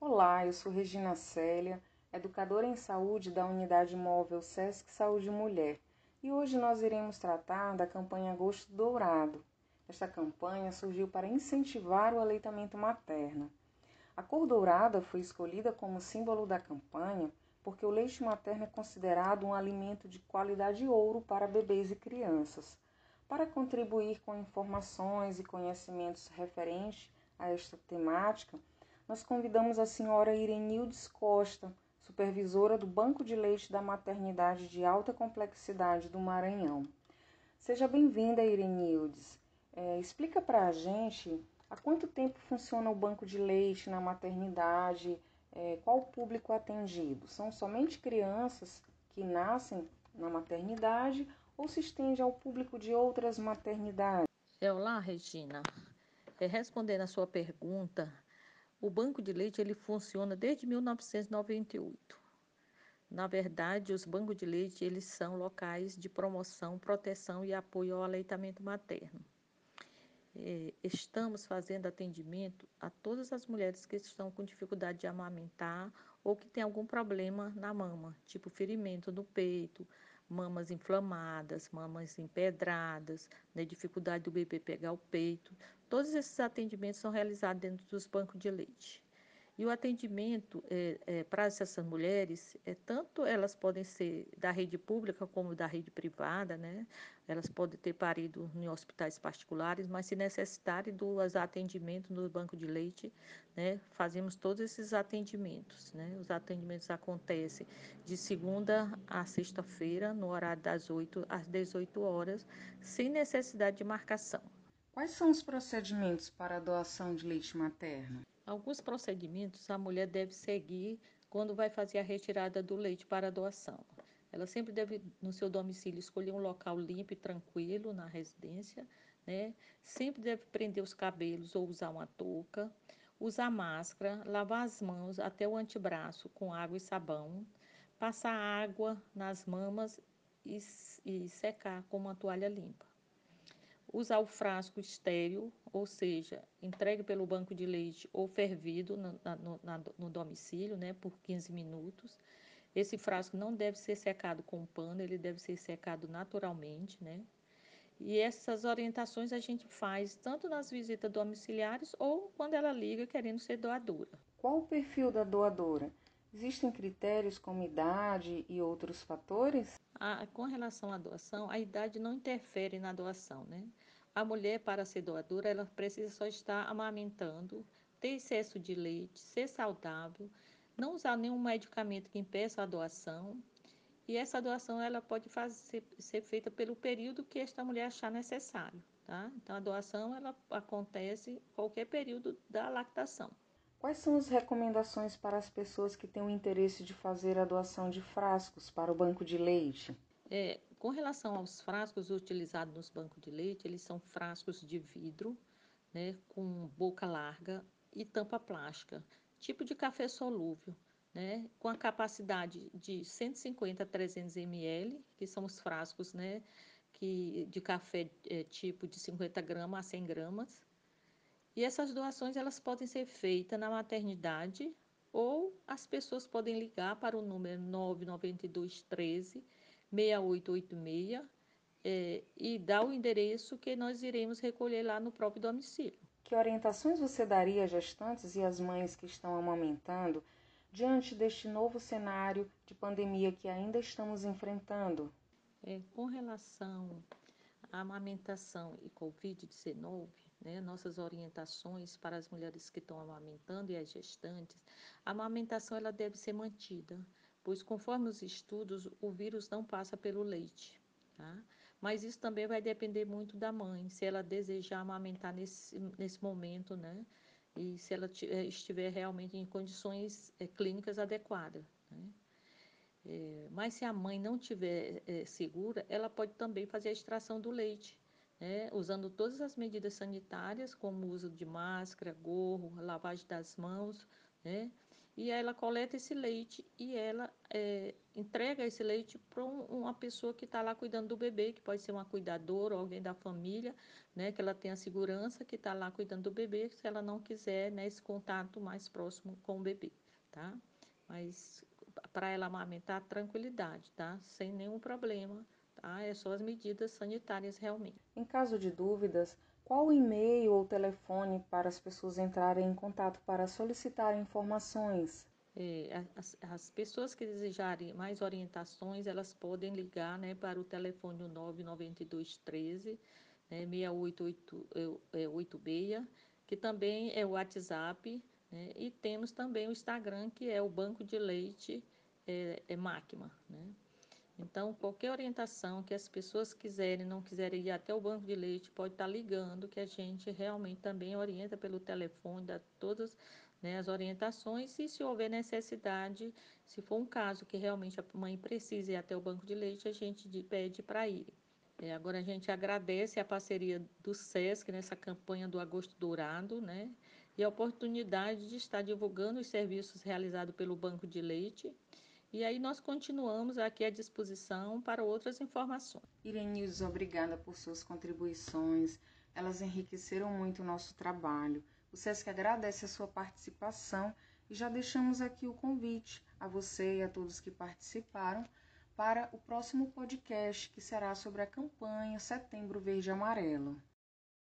Olá, eu sou Regina Célia, educadora em saúde da Unidade Móvel SESC Saúde Mulher, e hoje nós iremos tratar da campanha Agosto Dourado. Esta campanha surgiu para incentivar o aleitamento materno. A cor dourada foi escolhida como símbolo da campanha porque o leite materno é considerado um alimento de qualidade ouro para bebês e crianças. Para contribuir com informações e conhecimentos referentes a esta temática, nós convidamos a senhora Irenildes Costa, supervisora do Banco de Leite da Maternidade de Alta Complexidade do Maranhão. Seja bem-vinda, Irenildes. É, explica para a gente há quanto tempo funciona o banco de leite na maternidade, é, qual o público atendido? São somente crianças que nascem na maternidade ou se estende ao público de outras maternidades? É, olá, Regina. É, respondendo a sua pergunta, o banco de leite ele funciona desde 1998. Na verdade, os bancos de leite eles são locais de promoção, proteção e apoio ao aleitamento materno. É, estamos fazendo atendimento a todas as mulheres que estão com dificuldade de amamentar ou que têm algum problema na mama, tipo ferimento no peito, mamas inflamadas, mamas empedradas, né, dificuldade do bebê pegar o peito. Todos esses atendimentos são realizados dentro dos bancos de leite. E o atendimento é, é, para essas mulheres, é, tanto elas podem ser da rede pública como da rede privada, né? Elas podem ter parido em hospitais particulares, mas se necessitarem dos atendimentos no banco de leite, né? Fazemos todos esses atendimentos, né? Os atendimentos acontecem de segunda a sexta-feira, no horário das 8 às 18 horas, sem necessidade de marcação. Quais são os procedimentos para a doação de leite materno? Alguns procedimentos a mulher deve seguir quando vai fazer a retirada do leite para doação. Ela sempre deve, no seu domicílio, escolher um local limpo e tranquilo na residência, né? Sempre deve prender os cabelos ou usar uma touca, usar máscara, lavar as mãos até o antebraço com água e sabão, passar água nas mamas e, e secar com uma toalha limpa usar o frasco estéreo, ou seja, entregue pelo banco de leite ou fervido no, no, no, domicílio, né, por 15 minutos. Esse frasco não deve ser secado com pano, ele deve ser secado naturalmente, né? E essas orientações a gente faz tanto nas visitas domiciliares ou quando ela liga querendo ser doadora. Qual o perfil da doadora? Existem critérios como idade e outros fatores? Com relação à doação, a idade não interfere na doação, né? A mulher, para ser doadora, ela precisa só estar amamentando, ter excesso de leite, ser saudável, não usar nenhum medicamento que impeça a doação. E essa doação ela pode fazer, ser feita pelo período que esta mulher achar necessário. Tá? Então, a doação ela acontece qualquer período da lactação. Quais são as recomendações para as pessoas que têm o interesse de fazer a doação de frascos para o banco de leite? É, com relação aos frascos utilizados nos bancos de leite, eles são frascos de vidro, né, com boca larga e tampa plástica, tipo de café solúvel, né, com a capacidade de 150 a 300 ml, que são os frascos, né, que, de café é, tipo de 50 gramas a 100 gramas, e essas doações elas podem ser feitas na maternidade ou as pessoas podem ligar para o número 992 13 6886 é, e dar o endereço que nós iremos recolher lá no próprio domicílio. Que orientações você daria às gestantes e às mães que estão amamentando diante deste novo cenário de pandemia que ainda estamos enfrentando? É, com relação à amamentação e Covid-19, né, nossas orientações para as mulheres que estão amamentando e as gestantes, a amamentação ela deve ser mantida, pois conforme os estudos, o vírus não passa pelo leite. Tá? Mas isso também vai depender muito da mãe, se ela desejar amamentar nesse, nesse momento, né? E se ela eh, estiver realmente em condições é, clínicas adequadas. Né? É, mas se a mãe não estiver é, segura, ela pode também fazer a extração do leite né, usando todas as medidas sanitárias, como uso de máscara, gorro, lavagem das mãos, né, e ela coleta esse leite e ela é, entrega esse leite para um, uma pessoa que está lá cuidando do bebê, que pode ser uma cuidadora ou alguém da família, né, que ela tenha segurança, que está lá cuidando do bebê, se ela não quiser né, esse contato mais próximo com o bebê, tá? Mas para ela amamentar, tranquilidade, tá? Sem nenhum problema, tá? É só as medidas sanitárias realmente. Em caso de dúvidas, qual o e-mail ou telefone para as pessoas entrarem em contato para solicitar informações? É, as, as, pessoas que desejarem mais orientações, elas podem ligar né, para o telefone 99213 né, 6886, que também é o WhatsApp, né, e temos também o Instagram, que é o Banco de Leite é, é Máquina. Né? Então, qualquer orientação que as pessoas quiserem, não quiserem ir até o banco de leite, pode estar ligando, que a gente realmente também orienta pelo telefone, dá todas né, as orientações. E se houver necessidade, se for um caso que realmente a mãe precise ir até o banco de leite, a gente pede para ir. É, agora a gente agradece a parceria do SESC nessa campanha do Agosto Dourado, né? E a oportunidade de estar divulgando os serviços realizados pelo Banco de Leite e aí nós continuamos aqui à disposição para outras informações. Irenildes, obrigada por suas contribuições. Elas enriqueceram muito o nosso trabalho. O SESC agradece a sua participação e já deixamos aqui o convite a você e a todos que participaram para o próximo podcast, que será sobre a campanha Setembro Verde Amarelo.